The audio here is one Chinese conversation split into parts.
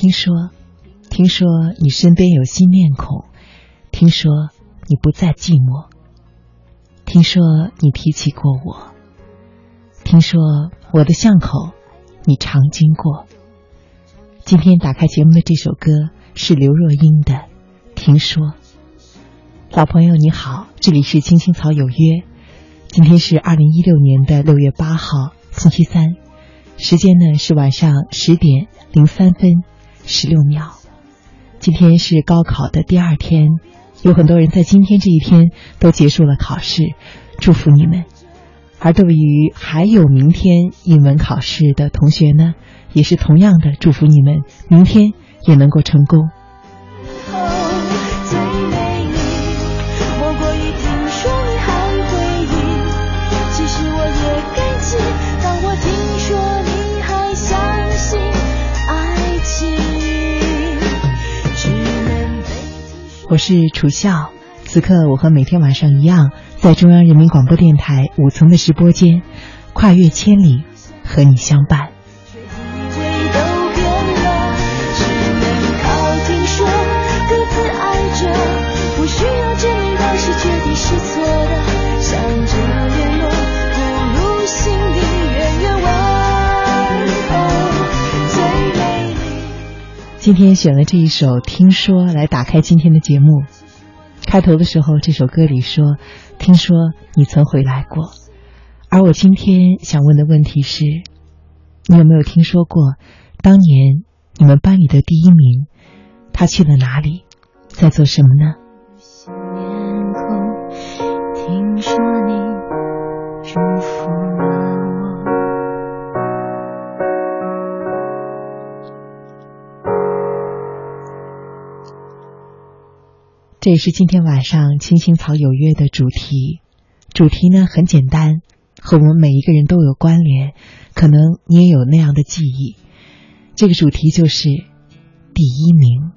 听说，听说你身边有新面孔，听说你不再寂寞，听说你提起过我，听说我的巷口你常经过。今天打开节目的这首歌是刘若英的《听说》。老朋友你好，这里是青青草有约，今天是二零一六年的六月八号，星期三，时间呢是晚上十点零三分十六秒。今天是高考的第二天，有很多人在今天这一天都结束了考试，祝福你们。而对于还有明天英文考试的同学呢，也是同样的祝福你们，明天也能够成功。我是楚笑，此刻我和每天晚上一样，在中央人民广播电台五层的直播间，跨越千里，和你相伴。今天选了这一首《听说》来打开今天的节目。开头的时候，这首歌里说：“听说你曾回来过。”而我今天想问的问题是：你有没有听说过当年你们班里的第一名？他去了哪里？在做什么呢？这也是今天晚上青青草有约的主题。主题呢很简单，和我们每一个人都有关联。可能你也有那样的记忆。这个主题就是第一名。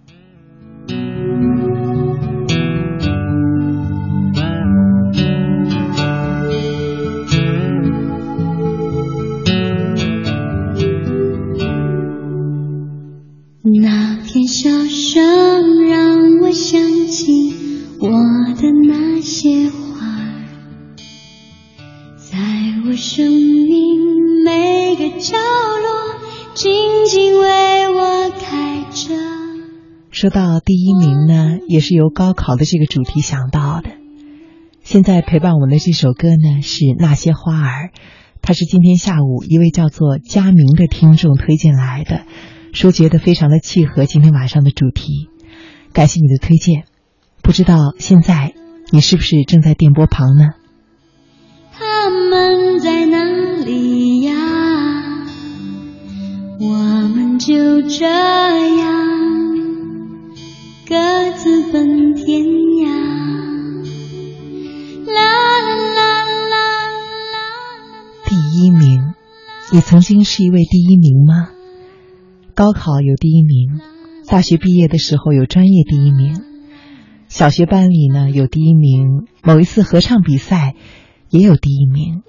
说到第一名呢，也是由高考的这个主题想到的。现在陪伴我们的这首歌呢是《那些花儿》，它是今天下午一位叫做佳明的听众推荐来的。说觉得非常的契合今天晚上的主题，感谢你的推荐。不知道现在你是不是正在电波旁呢？他们在哪里呀？我们就这样各自奔天涯。啦啦啦啦！第一名，你曾经是一位第一名吗？高考有第一名，大学毕业的时候有专业第一名，小学班里呢有第一名，某一次合唱比赛也有第一名。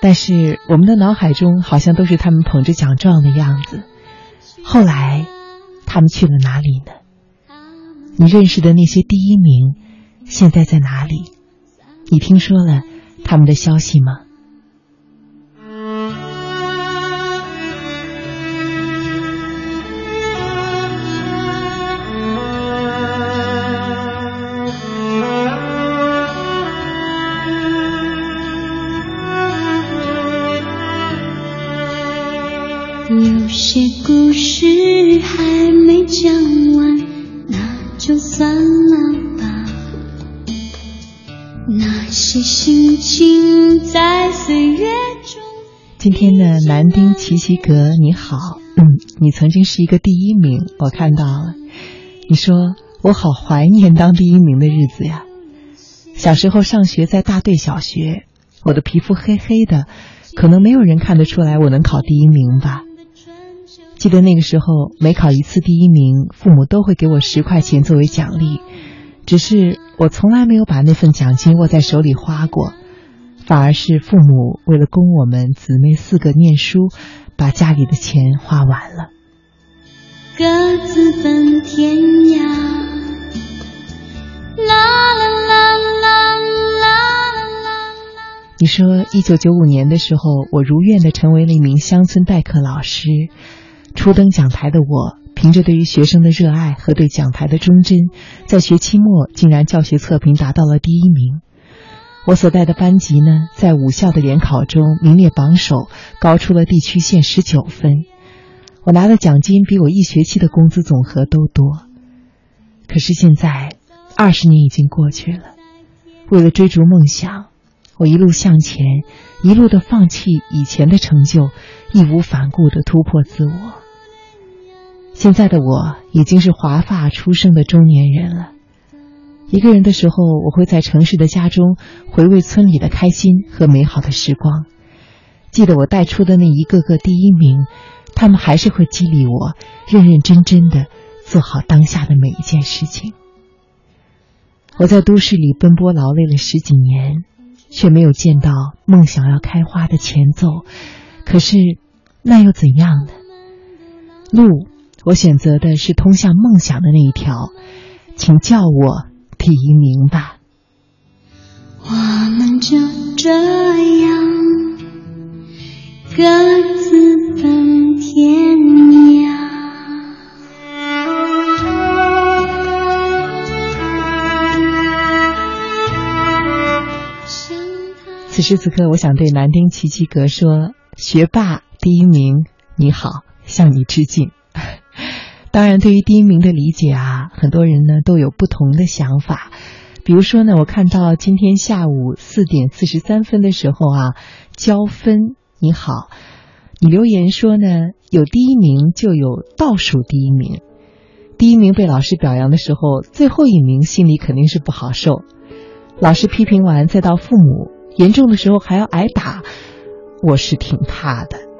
但是我们的脑海中好像都是他们捧着奖状的样子。后来他们去了哪里呢？你认识的那些第一名现在在哪里？你听说了他们的消息吗？今天的南丁齐齐格，你好，嗯，你曾经是一个第一名，我看到了。你说我好怀念当第一名的日子呀。小时候上学在大队小学，我的皮肤黑黑的，可能没有人看得出来我能考第一名吧。记得那个时候每考一次第一名，父母都会给我十块钱作为奖励，只是我从来没有把那份奖金握在手里花过。反而是父母为了供我们姊妹四个念书，把家里的钱花完了。各自奔天涯。啦啦啦啦啦啦啦。你说，一九九五年的时候，我如愿的成为了一名乡村代课老师。初登讲台的我，凭着对于学生的热爱和对讲台的忠贞，在学期末竟然教学测评达到了第一名。我所带的班级呢，在五校的联考中名列榜首，高出了地区线十九分。我拿的奖金比我一学期的工资总和都多。可是现在，二十年已经过去了，为了追逐梦想，我一路向前，一路的放弃以前的成就，义无反顾的突破自我。现在的我已经是华发出生的中年人了。一个人的时候，我会在城市的家中回味村里的开心和美好的时光，记得我带出的那一个个第一名，他们还是会激励我认认真真的做好当下的每一件事情。我在都市里奔波劳累了十几年，却没有见到梦想要开花的前奏。可是，那又怎样呢？路，我选择的是通向梦想的那一条，请叫我。第一名吧。我们就这样各自奔天涯。此时此刻，我想对南丁奇奇格说：“学霸第一名，你好，向你致敬。”当然，对于第一名的理解啊，很多人呢都有不同的想法。比如说呢，我看到今天下午四点四十三分的时候啊，交分你好，你留言说呢，有第一名就有倒数第一名。第一名被老师表扬的时候，最后一名心里肯定是不好受。老师批评完，再到父母，严重的时候还要挨打，我是挺怕的。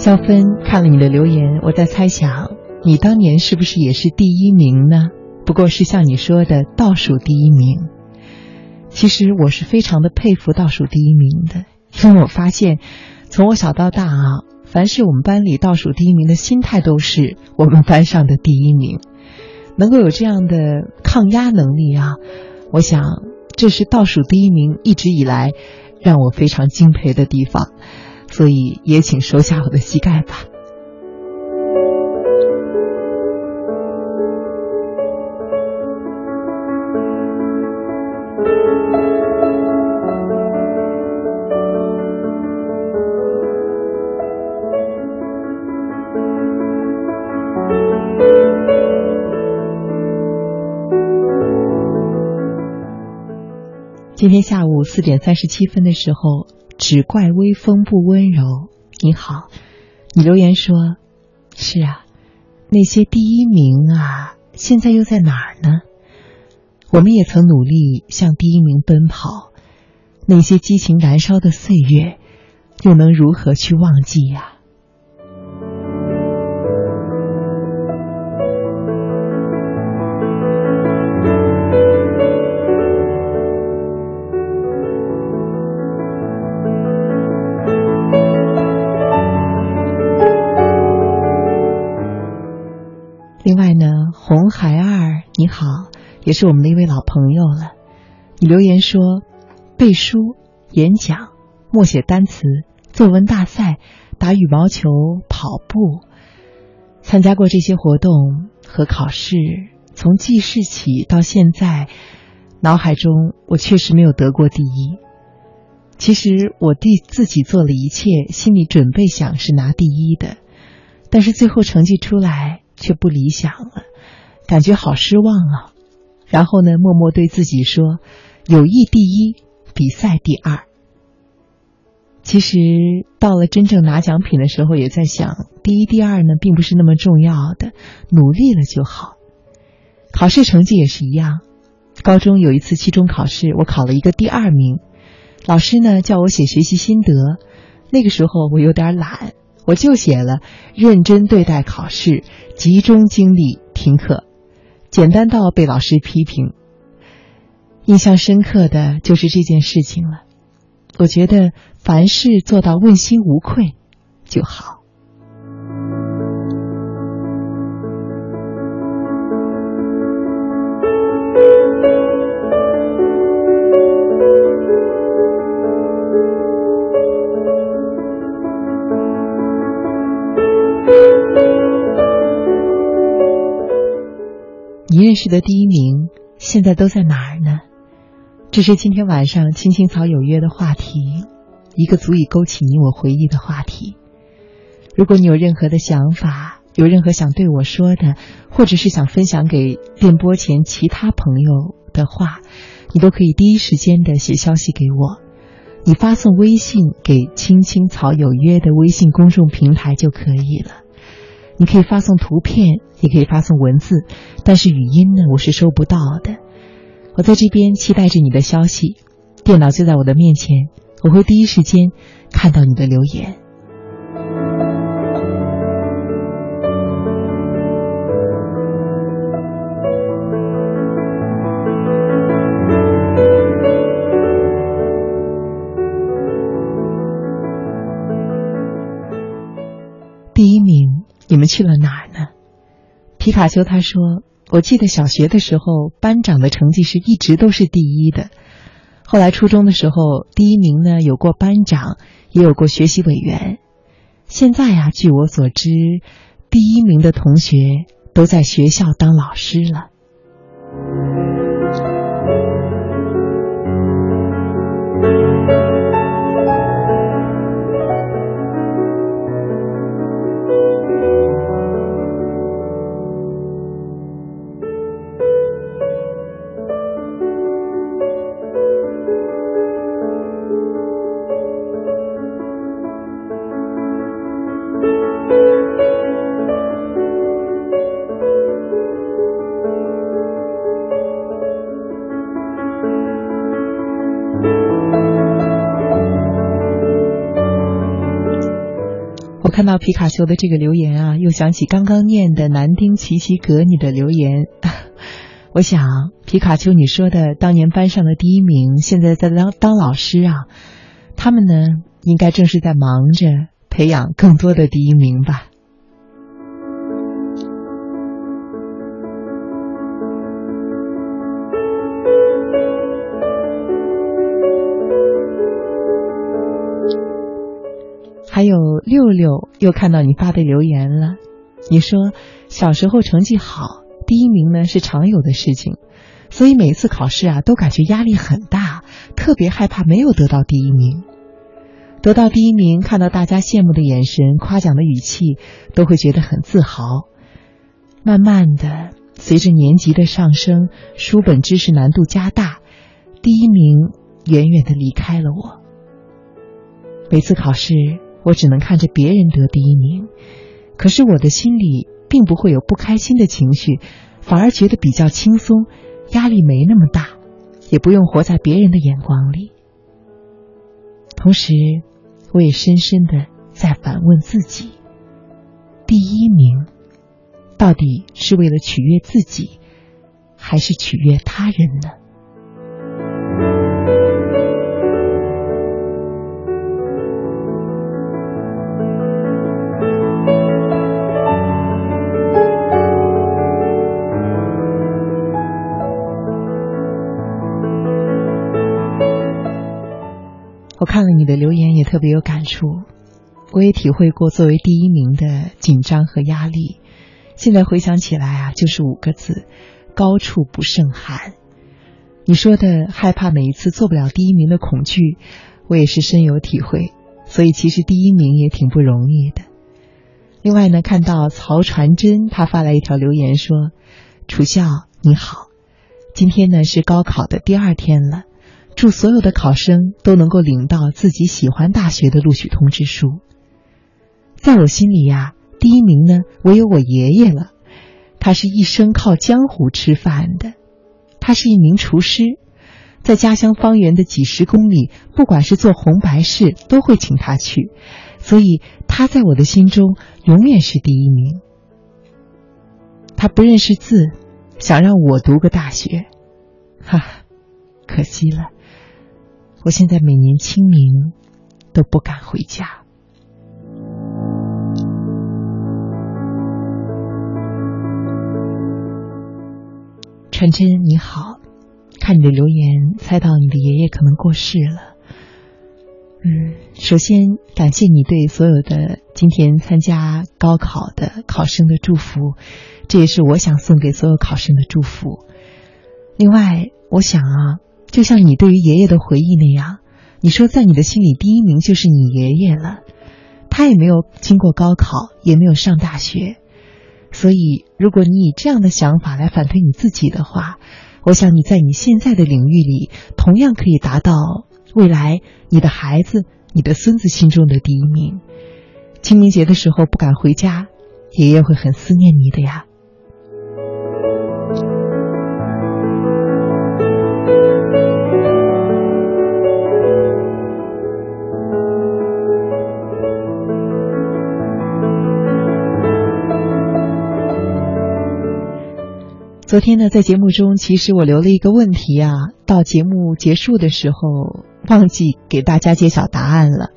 肖芬看了你的留言，我在猜想，你当年是不是也是第一名呢？不过是像你说的倒数第一名。其实我是非常的佩服倒数第一名的，因为我发现，从我小到大啊，凡是我们班里倒数第一名的心态都是我们班上的第一名，能够有这样的抗压能力啊，我想这是倒数第一名一直以来让我非常敬佩的地方。所以也请收下我的膝盖吧。今天下午四点三十七分的时候。只怪微风不温柔。你好，你留言说：“是啊，那些第一名啊，现在又在哪儿呢？我们也曾努力向第一名奔跑，那些激情燃烧的岁月，又能如何去忘记呀？”也是我们的一位老朋友了。你留言说，背书、演讲、默写单词、作文大赛、打羽毛球、跑步，参加过这些活动和考试。从记事起到现在，脑海中我确实没有得过第一。其实我对自己做了一切，心里准备想是拿第一的，但是最后成绩出来却不理想了。感觉好失望啊，然后呢，默默对自己说：“友谊第一，比赛第二。”其实到了真正拿奖品的时候，也在想，第一、第二呢，并不是那么重要的，努力了就好。考试成绩也是一样，高中有一次期中考试，我考了一个第二名，老师呢叫我写学习心得，那个时候我有点懒，我就写了认真对待考试，集中精力听课。简单到被老师批评，印象深刻的就是这件事情了。我觉得凡事做到问心无愧就好。你认识的第一名现在都在哪儿呢？这是今天晚上青青草有约的话题，一个足以勾起你我回忆的话题。如果你有任何的想法，有任何想对我说的，或者是想分享给电波前其他朋友的话，你都可以第一时间的写消息给我。你发送微信给青青草有约的微信公众平台就可以了。你可以发送图片，也可以发送文字，但是语音呢，我是收不到的。我在这边期待着你的消息，电脑就在我的面前，我会第一时间看到你的留言。们去了哪儿呢？皮卡丘他说：“我记得小学的时候，班长的成绩是一直都是第一的。后来初中的时候，第一名呢有过班长，也有过学习委员。现在呀，据我所知，第一名的同学都在学校当老师了。”看到皮卡丘的这个留言啊，又想起刚刚念的南丁奇奇格你的留言。我想，皮卡丘你说的当年班上的第一名，现在在当当老师啊，他们呢，应该正是在忙着培养更多的第一名吧。还有六六又看到你发的留言了，你说小时候成绩好，第一名呢是常有的事情，所以每次考试啊都感觉压力很大，特别害怕没有得到第一名。得到第一名，看到大家羡慕的眼神、夸奖的语气，都会觉得很自豪。慢慢的，随着年级的上升，书本知识难度加大，第一名远远的离开了我。每次考试。我只能看着别人得第一名，可是我的心里并不会有不开心的情绪，反而觉得比较轻松，压力没那么大，也不用活在别人的眼光里。同时，我也深深的在反问自己：第一名到底是为了取悦自己，还是取悦他人呢？我看了你的留言，也特别有感触。我也体会过作为第一名的紧张和压力。现在回想起来啊，就是五个字：高处不胜寒。你说的害怕每一次做不了第一名的恐惧，我也是深有体会。所以其实第一名也挺不容易的。另外呢，看到曹传真他发来一条留言说：“楚笑你好，今天呢是高考的第二天了。”祝所有的考生都能够领到自己喜欢大学的录取通知书。在我心里呀，第一名呢，唯有我爷爷了。他是一生靠江湖吃饭的，他是一名厨师，在家乡方圆的几十公里，不管是做红白事，都会请他去。所以他在我的心中永远是第一名。他不认识字，想让我读个大学，哈。可惜了。我现在每年清明都不敢回家。传真你好，看你的留言，猜到你的爷爷可能过世了。嗯，首先感谢你对所有的今天参加高考的考生的祝福，这也是我想送给所有考生的祝福。另外，我想啊，就像你对于爷爷的回忆那样，你说在你的心里第一名就是你爷爷了，他也没有经过高考，也没有上大学。所以，如果你以这样的想法来反推你自己的话，我想你在你现在的领域里，同样可以达到未来你的孩子、你的孙子心中的第一名。清明节的时候不敢回家，爷爷会很思念你的呀。昨天呢，在节目中，其实我留了一个问题啊，到节目结束的时候忘记给大家揭晓答案了。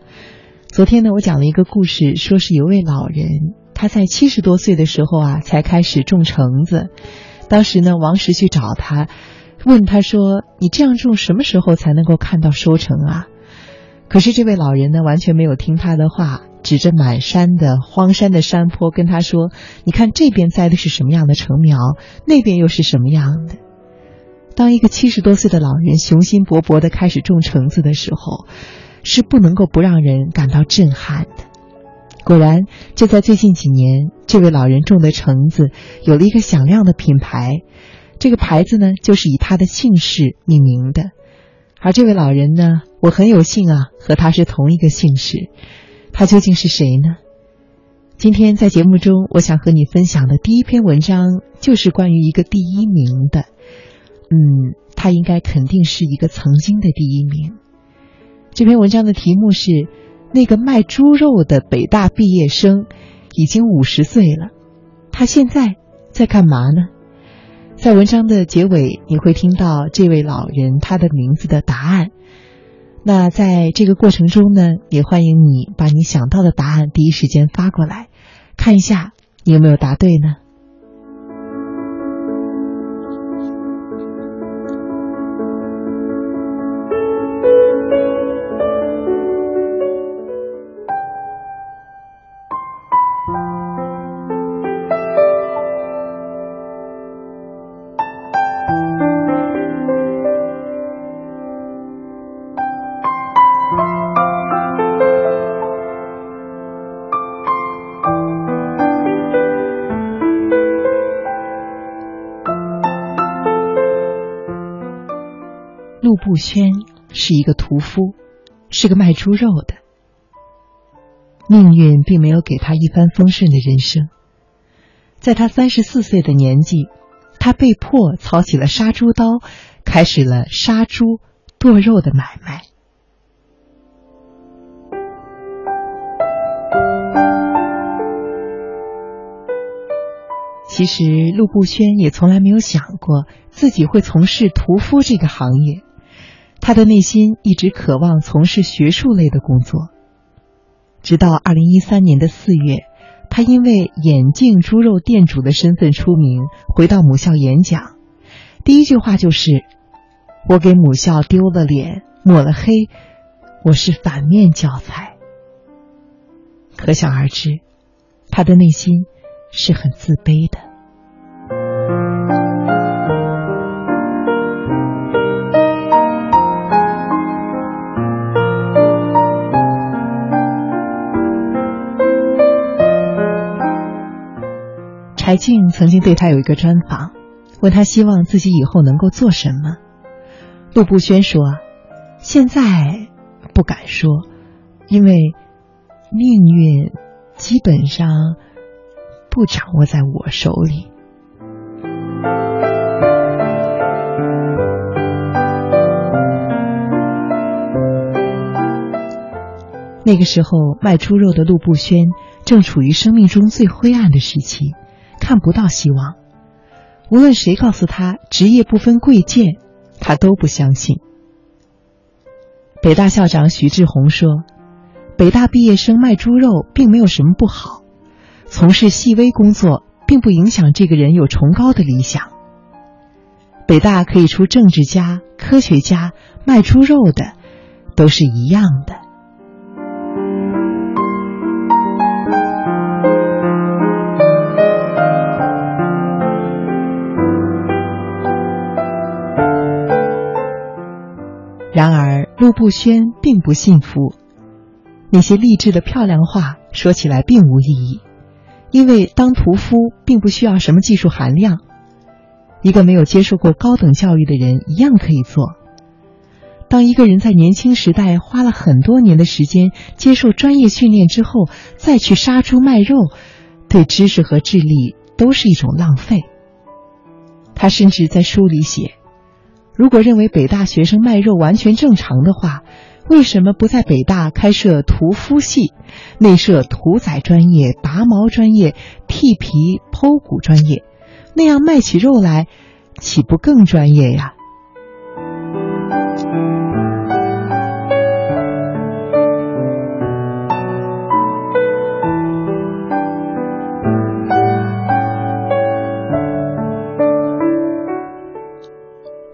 昨天呢，我讲了一个故事，说是有位老人，他在七十多岁的时候啊，才开始种橙子。当时呢，王石去找他，问他说：“你这样种，什么时候才能够看到收成啊？”可是这位老人呢，完全没有听他的话。指着满山的荒山的山坡，跟他说：“你看这边栽的是什么样的橙苗，那边又是什么样的。”当一个七十多岁的老人雄心勃勃的开始种橙子的时候，是不能够不让人感到震撼的。果然，就在最近几年，这位老人种的橙子有了一个响亮的品牌，这个牌子呢，就是以他的姓氏命名的。而这位老人呢，我很有幸啊，和他是同一个姓氏。他究竟是谁呢？今天在节目中，我想和你分享的第一篇文章就是关于一个第一名的。嗯，他应该肯定是一个曾经的第一名。这篇文章的题目是《那个卖猪肉的北大毕业生已经五十岁了，他现在在干嘛呢？》在文章的结尾，你会听到这位老人他的名字的答案。那在这个过程中呢，也欢迎你把你想到的答案第一时间发过来，看一下你有没有答对呢？陆轩是一个屠夫，是个卖猪肉的。命运并没有给他一帆风顺的人生。在他三十四岁的年纪，他被迫操起了杀猪刀，开始了杀猪剁肉的买卖。其实，陆步轩也从来没有想过自己会从事屠夫这个行业。他的内心一直渴望从事学术类的工作，直到二零一三年的四月，他因为眼镜猪肉店主的身份出名，回到母校演讲，第一句话就是：“我给母校丢了脸，抹了黑，我是反面教材。”可想而知，他的内心是很自卑的。白静曾经对他有一个专访，问他希望自己以后能够做什么。陆步轩说：“现在不敢说，因为命运基本上不掌握在我手里。”那个时候，卖猪肉的陆步轩正处于生命中最灰暗的时期。看不到希望，无论谁告诉他职业不分贵贱，他都不相信。北大校长徐志宏说：“北大毕业生卖猪肉并没有什么不好，从事细微工作并不影响这个人有崇高的理想。北大可以出政治家、科学家，卖猪肉的都是一样的。”然而，陆步轩并不幸福。那些励志的漂亮话说起来并无意义，因为当屠夫并不需要什么技术含量，一个没有接受过高等教育的人一样可以做。当一个人在年轻时代花了很多年的时间接受专业训练之后，再去杀猪卖肉，对知识和智力都是一种浪费。他甚至在书里写。如果认为北大学生卖肉完全正常的话，为什么不在北大开设屠夫系，内设屠宰专业、拔毛专业、剃皮剖骨专业？那样卖起肉来，岂不更专业呀？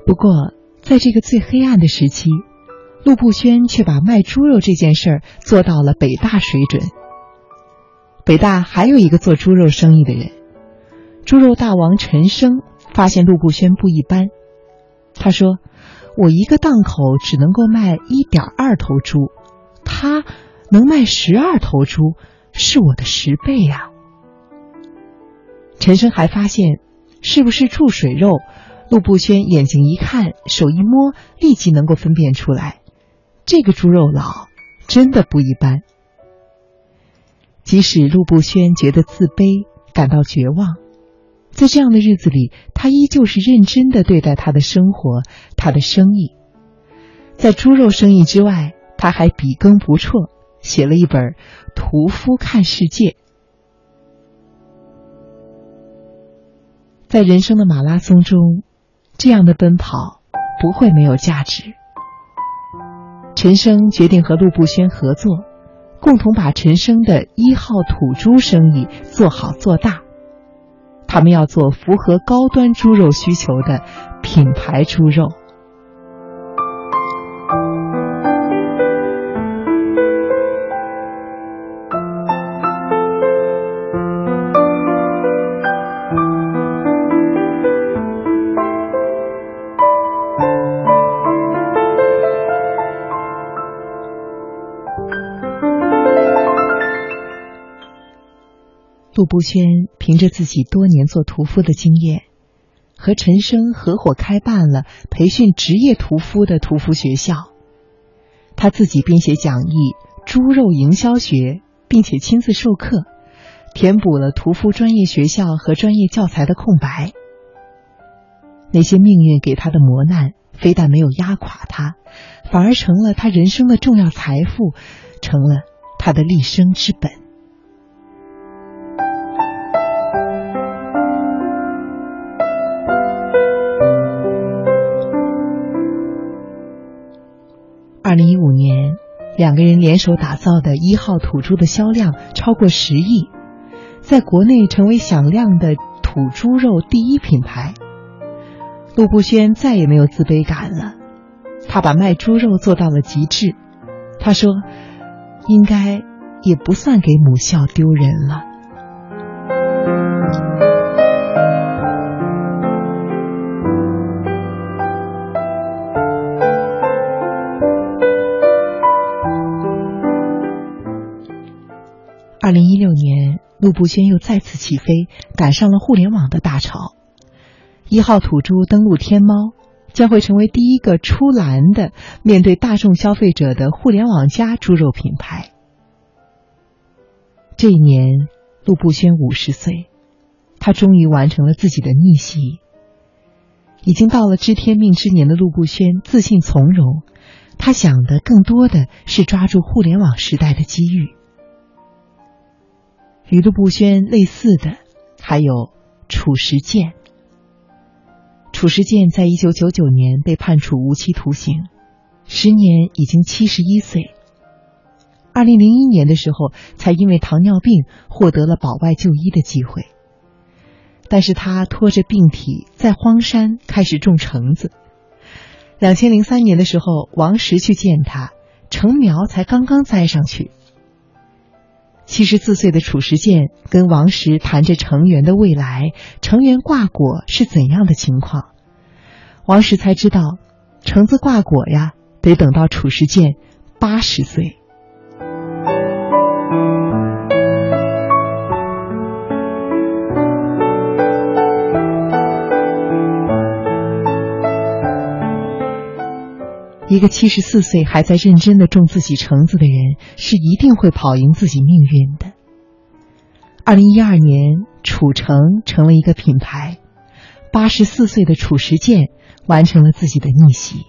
不过，在这个最黑暗的时期，陆步轩却把卖猪肉这件事儿做到了北大水准。北大还有一个做猪肉生意的人，猪肉大王陈生，发现陆步轩不一般。他说：“我一个档口只能够卖一点二头猪，他能卖十二头猪，是我的十倍呀。”陈生还发现，是不是注水肉？陆步轩眼睛一看，手一摸，立即能够分辨出来，这个猪肉佬真的不一般。即使陆步轩觉得自卑，感到绝望，在这样的日子里，他依旧是认真的对待他的生活，他的生意。在猪肉生意之外，他还笔耕不辍，写了一本《屠夫看世界》。在人生的马拉松中。这样的奔跑不会没有价值。陈生决定和陆步轩合作，共同把陈生的一号土猪生意做好做大。他们要做符合高端猪肉需求的品牌猪肉。陆步轩凭着自己多年做屠夫的经验，和陈生合伙开办了培训职业屠夫的屠夫学校。他自己编写讲义《猪肉营销学》，并且亲自授课，填补了屠夫专业学校和专业教材的空白。那些命运给他的磨难，非但没有压垮他，反而成了他人生的重要财富，成了他的立生之本。二零一五年，两个人联手打造的一号土猪的销量超过十亿，在国内成为响亮的土猪肉第一品牌。陆步轩再也没有自卑感了，他把卖猪肉做到了极致。他说：“应该也不算给母校丢人了。”二零一六年，陆步轩又再次起飞，赶上了互联网的大潮。一号土猪登陆天猫，将会成为第一个出栏的面对大众消费者的互联网加猪肉品牌。这一年，陆步轩五十岁，他终于完成了自己的逆袭。已经到了知天命之年的陆步轩自信从容，他想的更多的是抓住互联网时代的机遇。与陆步轩类似的还有褚时健。褚时健在一九九九年被判处无期徒刑，时年已经七十一岁。二零零一年的时候，才因为糖尿病获得了保外就医的机会。但是他拖着病体在荒山开始种橙子。两千零三年的时候，王石去见他，成苗才刚刚栽上去。七十四岁的褚时健跟王石谈着成园的未来，成园挂果是怎样的情况。王石才知道，橙子挂果呀，得等到褚时健八十岁。一个七十四岁还在认真的种自己橙子的人，是一定会跑赢自己命运的。二零一二年，褚橙成了一个品牌，八十四岁的褚时健完成了自己的逆袭。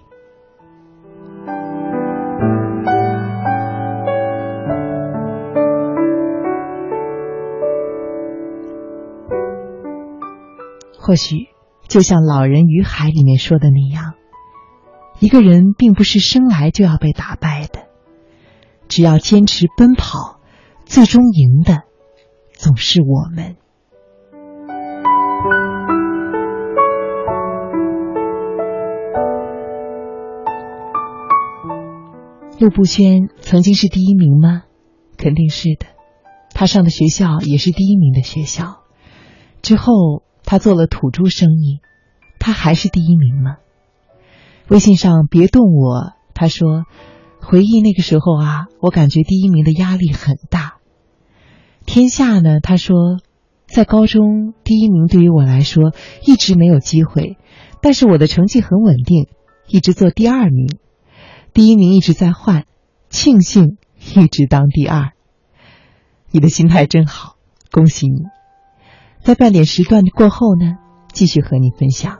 或许，就像《老人与海》里面说的那样。一个人并不是生来就要被打败的，只要坚持奔跑，最终赢的总是我们。陆步轩曾经是第一名吗？肯定是的。他上的学校也是第一名的学校。之后他做了土猪生意，他还是第一名吗？微信上别动我，他说，回忆那个时候啊，我感觉第一名的压力很大。天下呢，他说，在高中第一名对于我来说一直没有机会，但是我的成绩很稳定，一直做第二名，第一名一直在换，庆幸一直当第二。你的心态真好，恭喜你！在半点时段过后呢，继续和你分享。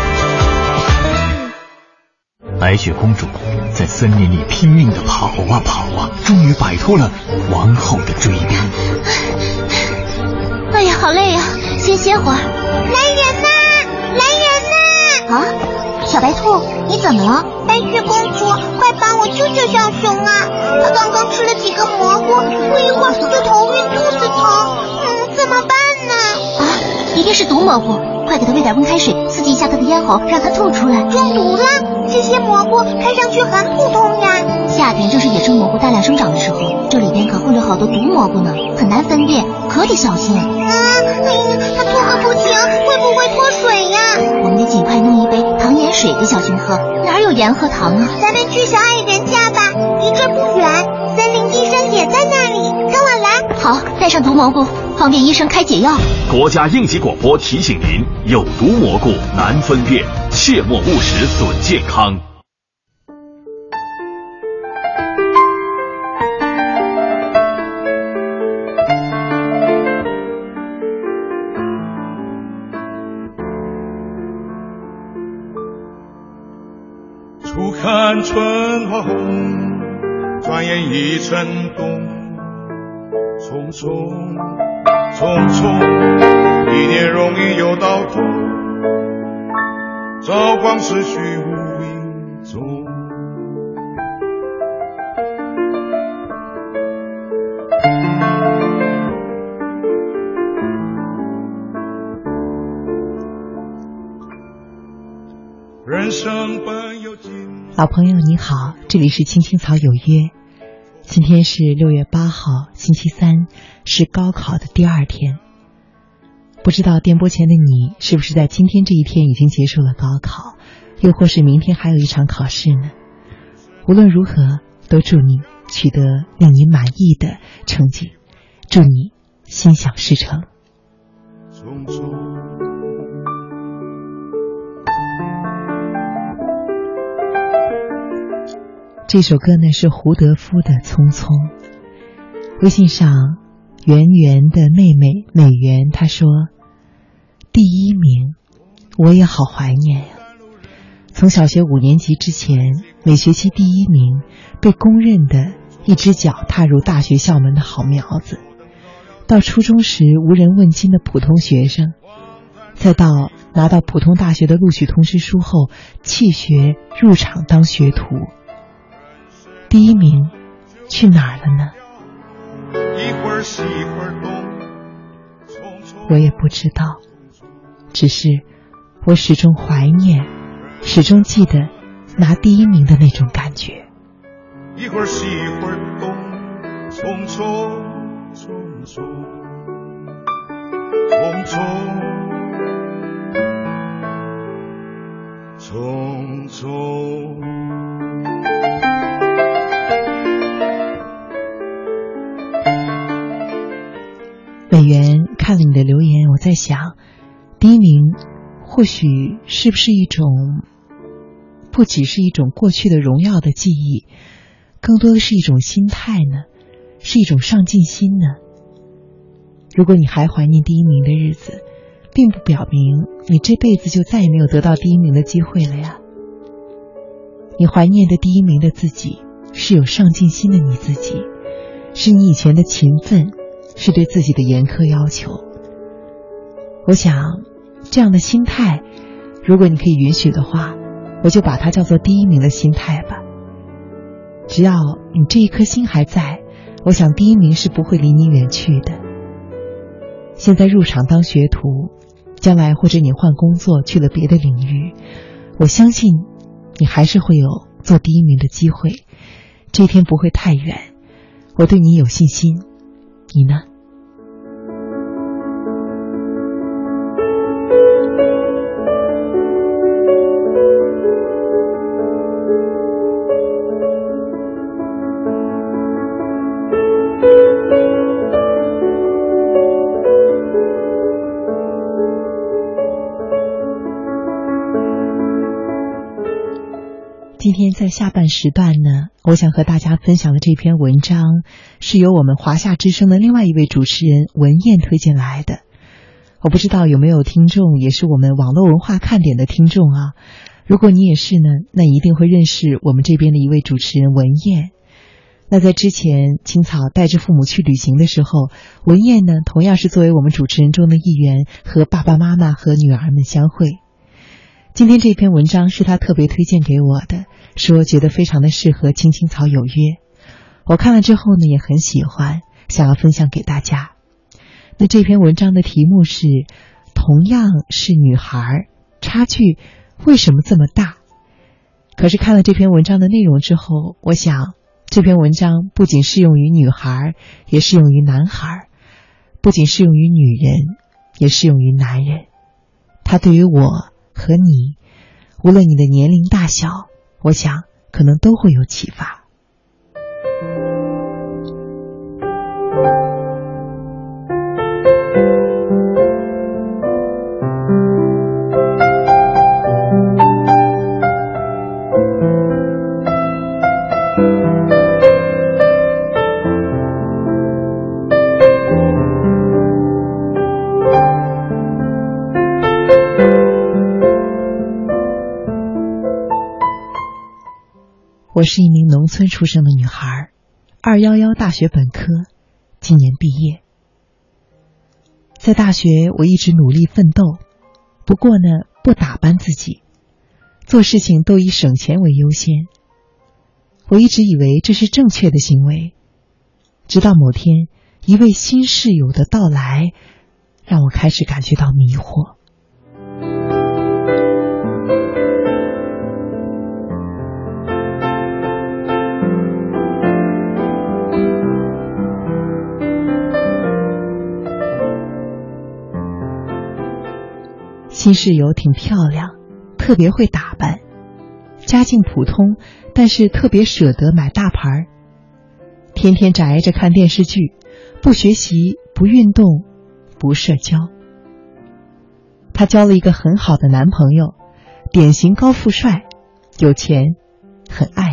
白雪公主在森林里拼命的跑啊跑啊，终于摆脱了王后的追赶。哎呀，好累呀，先歇会儿。来人呐！来人呐！啊，小白兔，你怎么了？白雪公主，快帮我救救小熊啊！他刚刚吃了几个蘑菇，不一会儿就头晕肚子疼，嗯，怎么办呢？啊，一定是毒蘑菇。快给他喂点温开水，刺激一下他的咽喉，让他吐出来。中毒了？这些蘑菇看上去很普通呀。夏天正是野生蘑菇大量生长的时候，这里边可混着好多毒蘑菇呢，很难分辨，可得小心。啊，哎呀，他吐个不停，会不会脱水呀？我们得尽快弄一杯糖盐水给小熊喝。哪有盐和糖啊？咱们去小矮人家吧，离这不远，森林医生也在那里，跟我来。好，带上毒蘑菇。方便医生开解药。国家应急广播提醒您：有毒蘑菇难分辨，切莫误食损健康。初看春花红，转眼已成冬，匆匆。匆匆一年容易又到头，朝光逝去无影踪。人生本有。老朋友你好，这里是青青草有约。今天是六月八号，星期三，是高考的第二天。不知道电波前的你是不是在今天这一天已经结束了高考，又或是明天还有一场考试呢？无论如何，都祝你取得令你满意的成绩，祝你心想事成。这首歌呢是胡德夫的《匆匆》。微信上，圆圆的妹妹美媛她说：“第一名，我也好怀念呀。从小学五年级之前，每学期第一名，被公认的一只脚踏入大学校门的好苗子；到初中时无人问津的普通学生；再到拿到普通大学的录取通知书后弃学入场当学徒。”第一名去哪儿了呢？我也不知道，只是我始终怀念，始终记得拿第一名的那种感觉。一会儿西一会儿东，匆匆匆匆匆匆匆。想，第一名或许是不是一种，不只是一种过去的荣耀的记忆，更多的是一种心态呢？是一种上进心呢？如果你还怀念第一名的日子，并不表明你这辈子就再也没有得到第一名的机会了呀。你怀念的第一名的自己，是有上进心的你自己，是你以前的勤奋。是对自己的严苛要求。我想，这样的心态，如果你可以允许的话，我就把它叫做第一名的心态吧。只要你这一颗心还在，我想第一名是不会离你远去的。现在入场当学徒，将来或者你换工作去了别的领域，我相信你还是会有做第一名的机会。这一天不会太远，我对你有信心。你呢？下半时段呢，我想和大家分享的这篇文章，是由我们华夏之声的另外一位主持人文燕推荐来的。我不知道有没有听众也是我们网络文化看点的听众啊？如果你也是呢，那一定会认识我们这边的一位主持人文燕。那在之前青草带着父母去旅行的时候，文燕呢同样是作为我们主持人中的一员，和爸爸妈妈和女儿们相会。今天这篇文章是他特别推荐给我的，说觉得非常的适合青青草有约。我看了之后呢，也很喜欢，想要分享给大家。那这篇文章的题目是“同样是女孩，差距为什么这么大？”可是看了这篇文章的内容之后，我想这篇文章不仅适用于女孩，也适用于男孩；不仅适用于女人，也适用于男人。它对于我。和你，无论你的年龄大小，我想可能都会有启发。我是一名农村出生的女孩，二幺幺大学本科，今年毕业。在大学，我一直努力奋斗，不过呢，不打扮自己，做事情都以省钱为优先。我一直以为这是正确的行为，直到某天，一位新室友的到来，让我开始感觉到迷惑。新室友挺漂亮，特别会打扮，家境普通，但是特别舍得买大牌儿。天天宅着看电视剧，不学习，不运动，不社交。她交了一个很好的男朋友，典型高富帅，有钱，很爱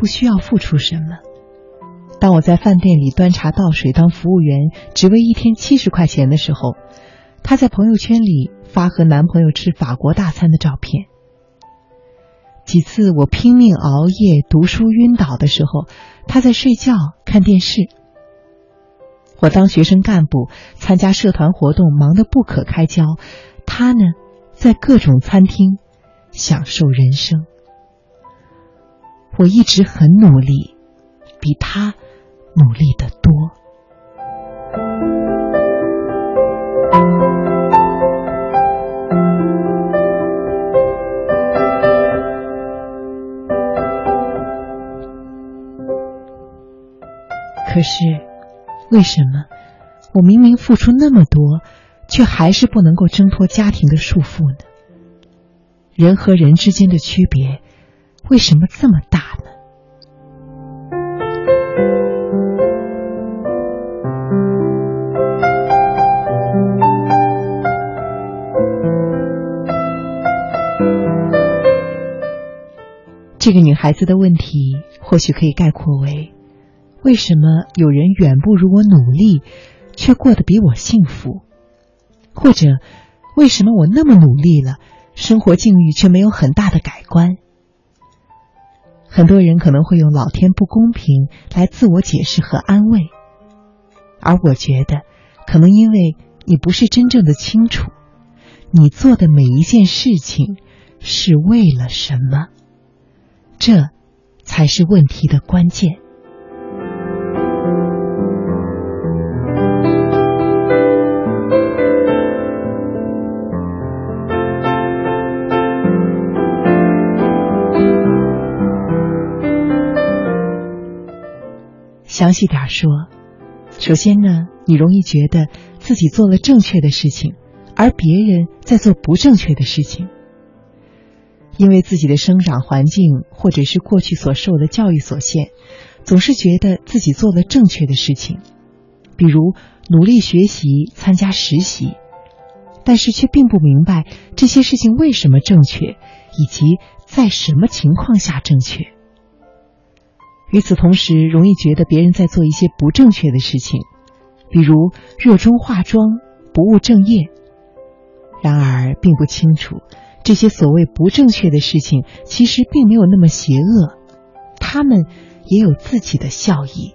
不需要付出什么。当我在饭店里端茶倒水当服务员，只为一天七十块钱的时候，她在朋友圈里发和男朋友吃法国大餐的照片。几次我拼命熬夜读书晕倒的时候，她在睡觉看电视。我当学生干部参加社团活动忙得不可开交，她呢，在各种餐厅享受人生。我一直很努力，比他。努力的多，可是为什么我明明付出那么多，却还是不能够挣脱家庭的束缚呢？人和人之间的区别为什么这么大呢？这个女孩子的问题，或许可以概括为：为什么有人远不如我努力，却过得比我幸福？或者，为什么我那么努力了，生活境遇却没有很大的改观？很多人可能会用“老天不公平”来自我解释和安慰，而我觉得，可能因为你不是真正的清楚，你做的每一件事情是为了什么。这才是问题的关键。详细点说，首先呢，你容易觉得自己做了正确的事情，而别人在做不正确的事情。因为自己的生长环境或者是过去所受的教育所限，总是觉得自己做了正确的事情，比如努力学习、参加实习，但是却并不明白这些事情为什么正确，以及在什么情况下正确。与此同时，容易觉得别人在做一些不正确的事情，比如热衷化妆、不务正业，然而并不清楚。这些所谓不正确的事情，其实并没有那么邪恶，他们也有自己的效益。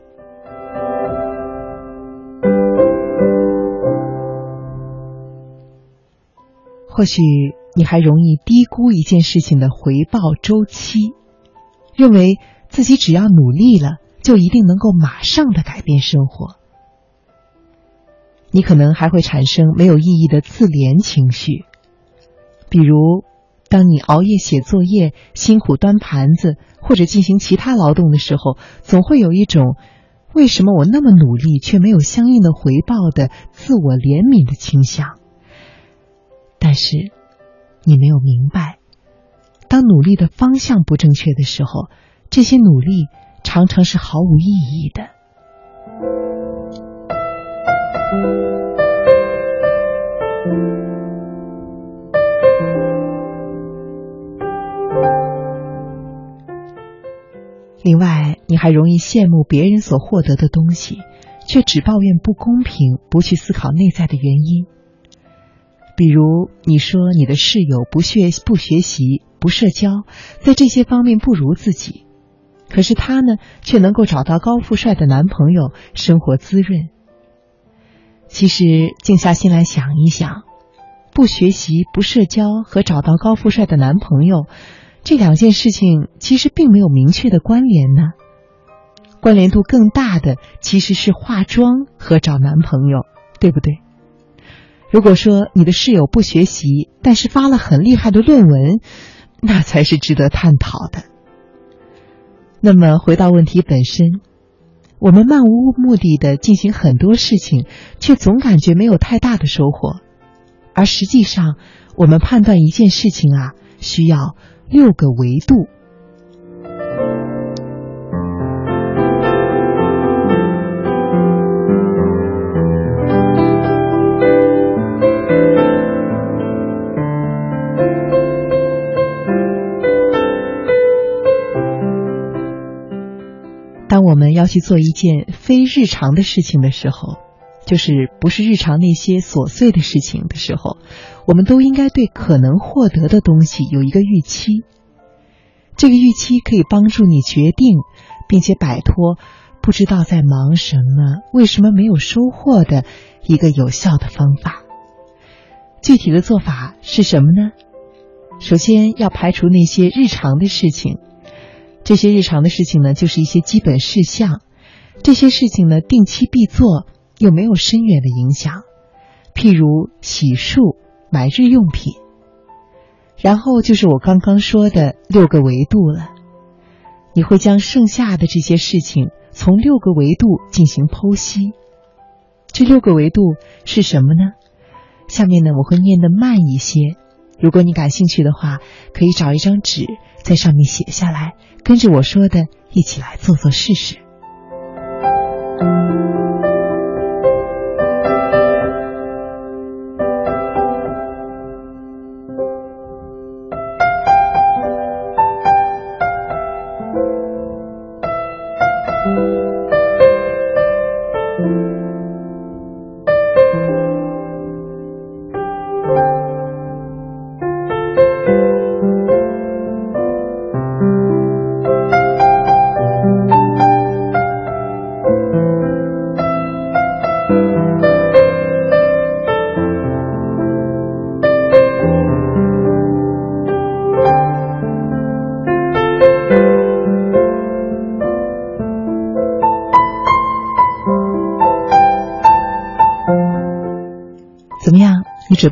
或许你还容易低估一件事情的回报周期，认为自己只要努力了，就一定能够马上的改变生活。你可能还会产生没有意义的自怜情绪。比如，当你熬夜写作业、辛苦端盘子或者进行其他劳动的时候，总会有一种“为什么我那么努力却没有相应的回报”的自我怜悯的倾向。但是，你没有明白，当努力的方向不正确的时候，这些努力常常是毫无意义的。另外，你还容易羡慕别人所获得的东西，却只抱怨不公平，不去思考内在的原因。比如，你说你的室友不学不学习、不社交，在这些方面不如自己，可是她呢，却能够找到高富帅的男朋友，生活滋润。其实，静下心来想一想，不学习、不社交和找到高富帅的男朋友。这两件事情其实并没有明确的关联呢，关联度更大的其实是化妆和找男朋友，对不对？如果说你的室友不学习，但是发了很厉害的论文，那才是值得探讨的。那么回到问题本身，我们漫无目的的进行很多事情，却总感觉没有太大的收获，而实际上，我们判断一件事情啊，需要六个维度。我们要去做一件非日常的事情的时候，就是不是日常那些琐碎的事情的时候，我们都应该对可能获得的东西有一个预期。这个预期可以帮助你决定，并且摆脱不知道在忙什么、为什么没有收获的一个有效的方法。具体的做法是什么呢？首先要排除那些日常的事情。这些日常的事情呢，就是一些基本事项。这些事情呢，定期必做，又没有深远的影响。譬如洗漱、买日用品。然后就是我刚刚说的六个维度了。你会将剩下的这些事情从六个维度进行剖析。这六个维度是什么呢？下面呢，我会念得慢一些。如果你感兴趣的话，可以找一张纸，在上面写下来，跟着我说的一起来做做试试。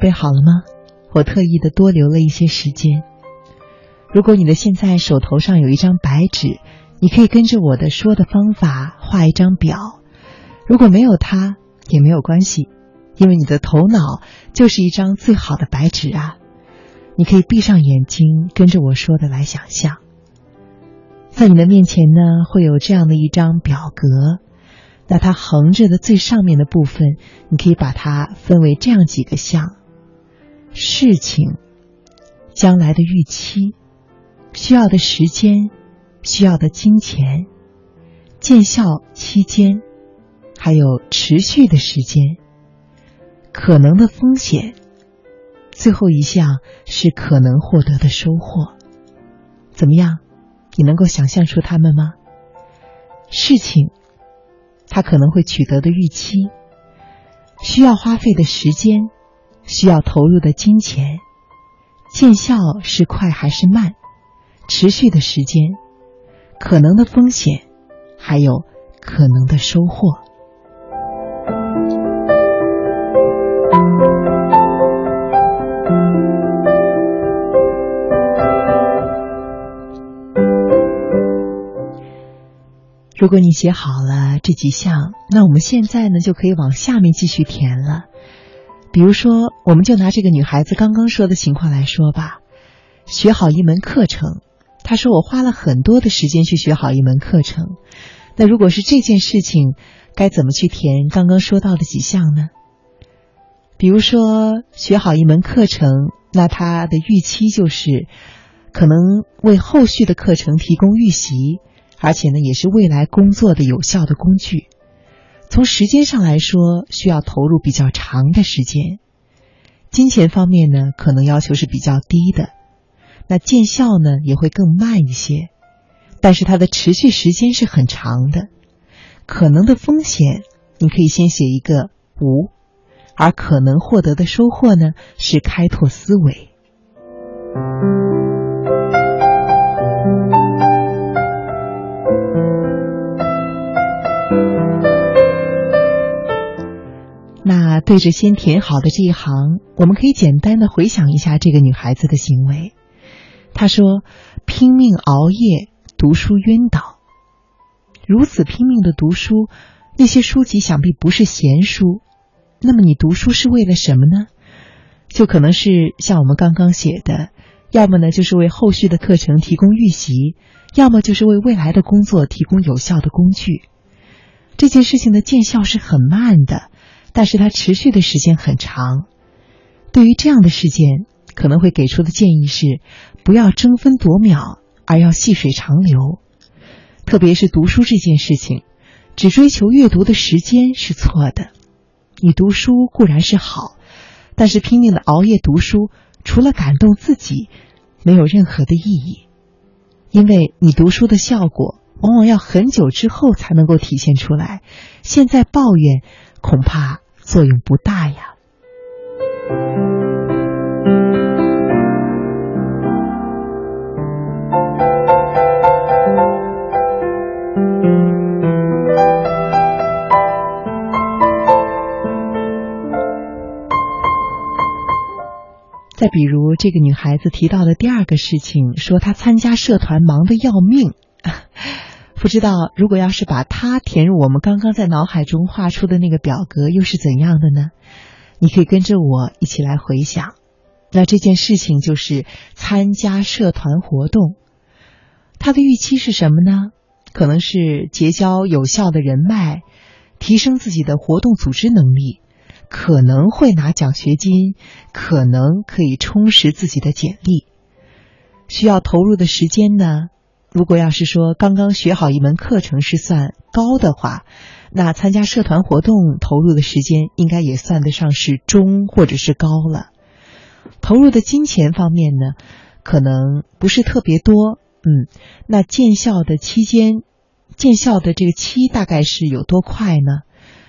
备好了吗？我特意的多留了一些时间。如果你的现在手头上有一张白纸，你可以跟着我的说的方法画一张表。如果没有它也没有关系，因为你的头脑就是一张最好的白纸啊！你可以闭上眼睛，跟着我说的来想象。在你的面前呢，会有这样的一张表格。那它横着的最上面的部分，你可以把它分为这样几个项。事情、将来的预期、需要的时间、需要的金钱、见效期间，还有持续的时间、可能的风险，最后一项是可能获得的收获。怎么样？你能够想象出它们吗？事情，它可能会取得的预期，需要花费的时间。需要投入的金钱，见效是快还是慢？持续的时间，可能的风险，还有可能的收获。如果你写好了这几项，那我们现在呢就可以往下面继续填了。比如说，我们就拿这个女孩子刚刚说的情况来说吧，学好一门课程。她说我花了很多的时间去学好一门课程。那如果是这件事情，该怎么去填刚刚说到的几项呢？比如说学好一门课程，那他的预期就是可能为后续的课程提供预习，而且呢也是未来工作的有效的工具。从时间上来说，需要投入比较长的时间；金钱方面呢，可能要求是比较低的。那见效呢，也会更慢一些，但是它的持续时间是很长的。可能的风险，你可以先写一个无，而可能获得的收获呢，是开拓思维。对着先填好的这一行，我们可以简单的回想一下这个女孩子的行为。她说：“拼命熬夜读书晕倒，如此拼命的读书，那些书籍想必不是闲书。那么你读书是为了什么呢？就可能是像我们刚刚写的，要么呢就是为后续的课程提供预习，要么就是为未来的工作提供有效的工具。这件事情的见效是很慢的。”但是它持续的时间很长，对于这样的事件，可能会给出的建议是：不要争分夺秒，而要细水长流。特别是读书这件事情，只追求阅读的时间是错的。你读书固然是好，但是拼命的熬夜读书，除了感动自己，没有任何的意义。因为你读书的效果，往往要很久之后才能够体现出来。现在抱怨，恐怕。作用不大呀。再比如，这个女孩子提到的第二个事情，说她参加社团忙得要命。不知道，如果要是把它填入我们刚刚在脑海中画出的那个表格，又是怎样的呢？你可以跟着我一起来回想。那这件事情就是参加社团活动，他的预期是什么呢？可能是结交有效的人脉，提升自己的活动组织能力，可能会拿奖学金，可能可以充实自己的简历。需要投入的时间呢？如果要是说刚刚学好一门课程是算高的话，那参加社团活动投入的时间应该也算得上是中或者是高了。投入的金钱方面呢，可能不是特别多。嗯，那见效的期间，见效的这个期大概是有多快呢？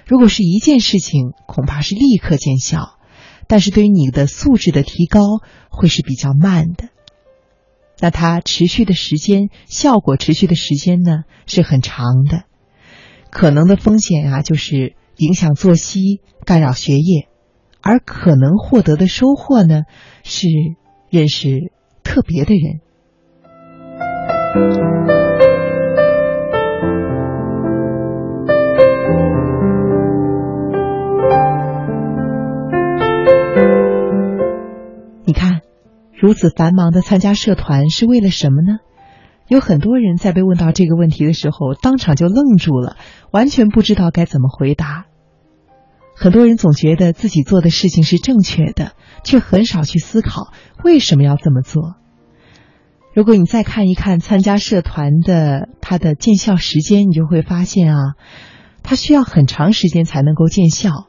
如果是一件事情，恐怕是立刻见效，但是对于你的素质的提高会是比较慢的。那它持续的时间，效果持续的时间呢是很长的，可能的风险啊就是影响作息、干扰学业，而可能获得的收获呢是认识特别的人。如此繁忙的参加社团是为了什么呢？有很多人在被问到这个问题的时候，当场就愣住了，完全不知道该怎么回答。很多人总觉得自己做的事情是正确的，却很少去思考为什么要这么做。如果你再看一看参加社团的它的见效时间，你就会发现啊，它需要很长时间才能够见效。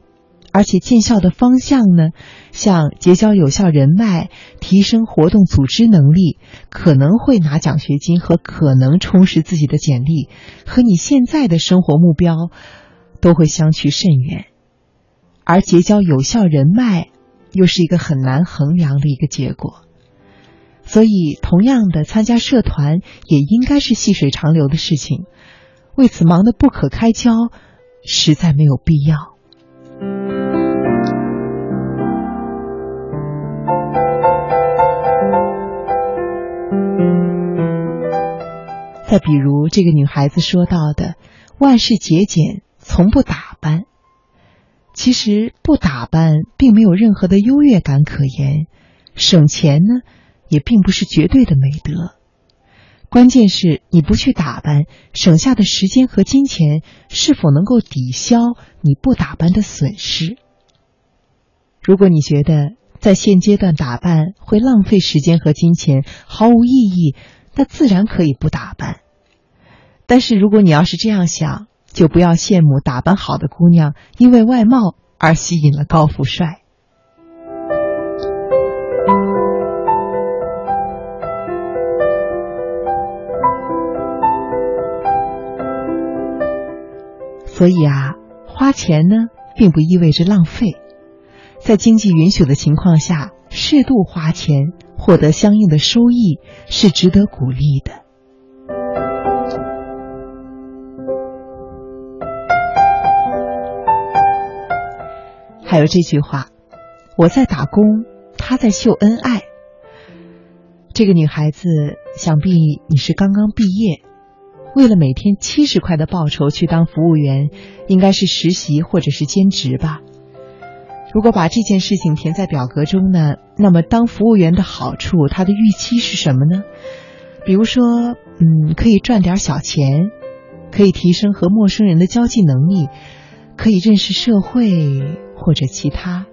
而且见效的方向呢，像结交有效人脉、提升活动组织能力、可能会拿奖学金和可能充实自己的简历，和你现在的生活目标都会相去甚远。而结交有效人脉又是一个很难衡量的一个结果，所以同样的，参加社团也应该是细水长流的事情。为此忙得不可开交，实在没有必要。再比如，这个女孩子说到的“万事节俭，从不打扮”，其实不打扮并没有任何的优越感可言，省钱呢也并不是绝对的美德。关键是你不去打扮，省下的时间和金钱是否能够抵消你不打扮的损失？如果你觉得在现阶段打扮会浪费时间和金钱，毫无意义，那自然可以不打扮。但是如果你要是这样想，就不要羡慕打扮好的姑娘因为外貌而吸引了高富帅。所以啊，花钱呢，并不意味着浪费。在经济允许的情况下，适度花钱，获得相应的收益，是值得鼓励的。还有这句话：“我在打工，他在秀恩爱。”这个女孩子，想必你是刚刚毕业，为了每天七十块的报酬去当服务员，应该是实习或者是兼职吧。如果把这件事情填在表格中呢，那么当服务员的好处，他的预期是什么呢？比如说，嗯，可以赚点小钱，可以提升和陌生人的交际能力，可以认识社会或者其他。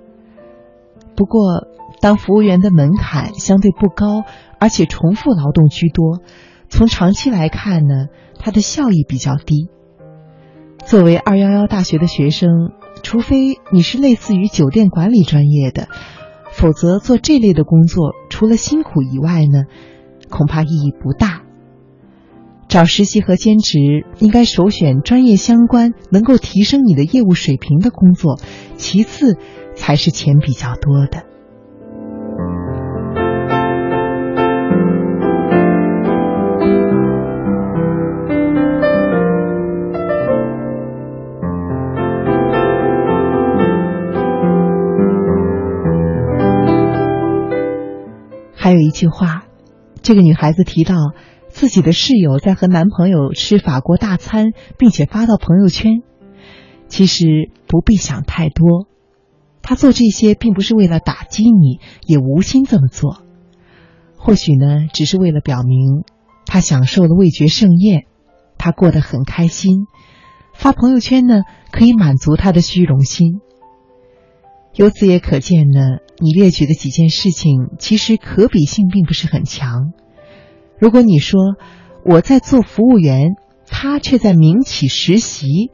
不过，当服务员的门槛相对不高，而且重复劳动居多，从长期来看呢，它的效益比较低。作为二幺幺大学的学生，除非你是类似于酒店管理专业的，否则做这类的工作，除了辛苦以外呢，恐怕意义不大。找实习和兼职，应该首选专业相关、能够提升你的业务水平的工作，其次才是钱比较多的。一句话，这个女孩子提到自己的室友在和男朋友吃法国大餐，并且发到朋友圈。其实不必想太多，她做这些并不是为了打击你，也无心这么做。或许呢，只是为了表明她享受了味觉盛宴，她过得很开心。发朋友圈呢，可以满足她的虚荣心。由此也可见呢，你列举的几件事情其实可比性并不是很强。如果你说我在做服务员，他却在民企实习，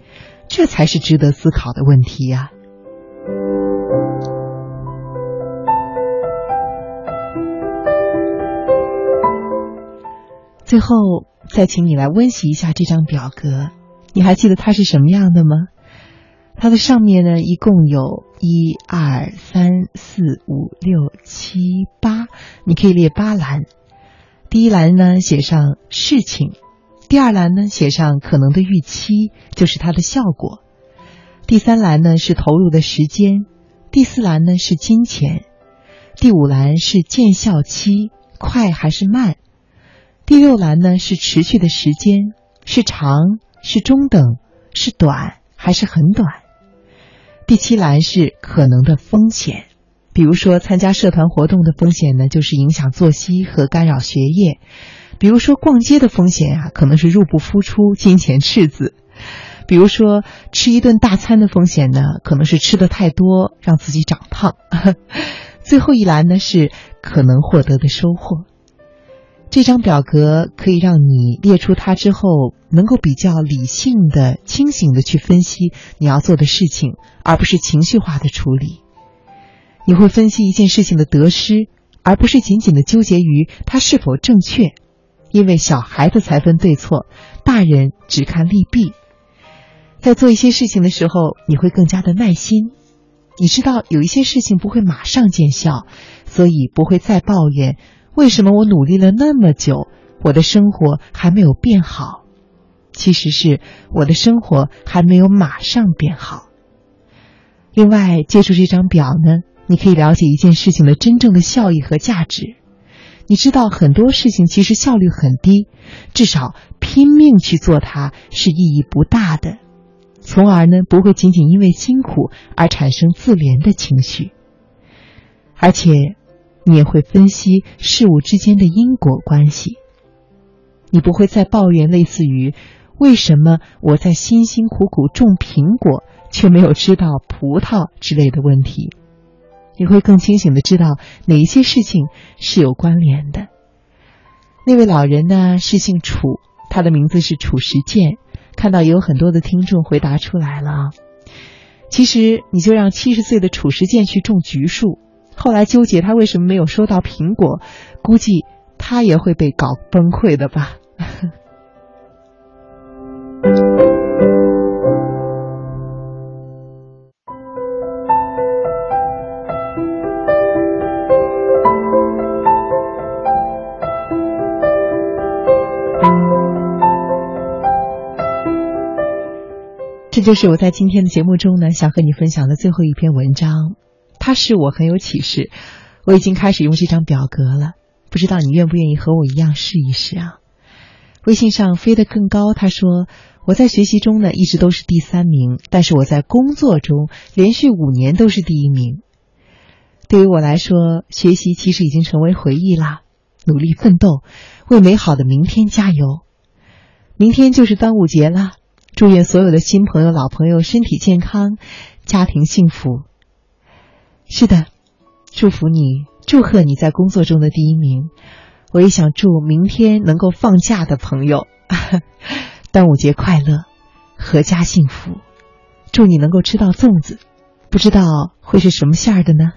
这才是值得思考的问题呀。最后，再请你来温习一下这张表格，你还记得它是什么样的吗？它的上面呢，一共有一二三四五六七八，你可以列八栏。第一栏呢写上事情，第二栏呢写上可能的预期，就是它的效果。第三栏呢是投入的时间，第四栏呢是金钱，第五栏是见效期，快还是慢？第六栏呢是持续的时间，是长是中等是短还是很短？第七栏是可能的风险，比如说参加社团活动的风险呢，就是影响作息和干扰学业；比如说逛街的风险啊，可能是入不敷出、金钱赤字；比如说吃一顿大餐的风险呢，可能是吃的太多让自己长胖。最后一栏呢是可能获得的收获。这张表格可以让你列出它之后，能够比较理性的、清醒的去分析你要做的事情，而不是情绪化的处理。你会分析一件事情的得失，而不是仅仅的纠结于它是否正确。因为小孩子才分对错，大人只看利弊。在做一些事情的时候，你会更加的耐心。你知道有一些事情不会马上见效，所以不会再抱怨。为什么我努力了那么久，我的生活还没有变好？其实是我的生活还没有马上变好。另外，借助这张表呢，你可以了解一件事情的真正的效益和价值。你知道很多事情其实效率很低，至少拼命去做它是意义不大的，从而呢不会仅仅因为辛苦而产生自怜的情绪，而且。你也会分析事物之间的因果关系，你不会再抱怨类似于“为什么我在辛辛苦苦种苹果却没有吃到葡萄”之类的问题。你会更清醒的知道哪一些事情是有关联的。那位老人呢是姓楚，他的名字是褚时健。看到有很多的听众回答出来了。其实你就让七十岁的褚时健去种橘树。后来纠结他为什么没有收到苹果，估计他也会被搞崩溃的吧。这就是我在今天的节目中呢，想和你分享的最后一篇文章。它是我很有启示。我已经开始用这张表格了，不知道你愿不愿意和我一样试一试啊？微信上飞得更高，他说我在学习中呢一直都是第三名，但是我在工作中连续五年都是第一名。对于我来说，学习其实已经成为回忆啦。努力奋斗，为美好的明天加油。明天就是端午节啦，祝愿所有的新朋友、老朋友身体健康，家庭幸福。是的。祝福你，祝贺你在工作中的第一名。我也想祝明天能够放假的朋友，端午节快乐，阖家幸福。祝你能够吃到粽子，不知道会是什么馅儿的呢？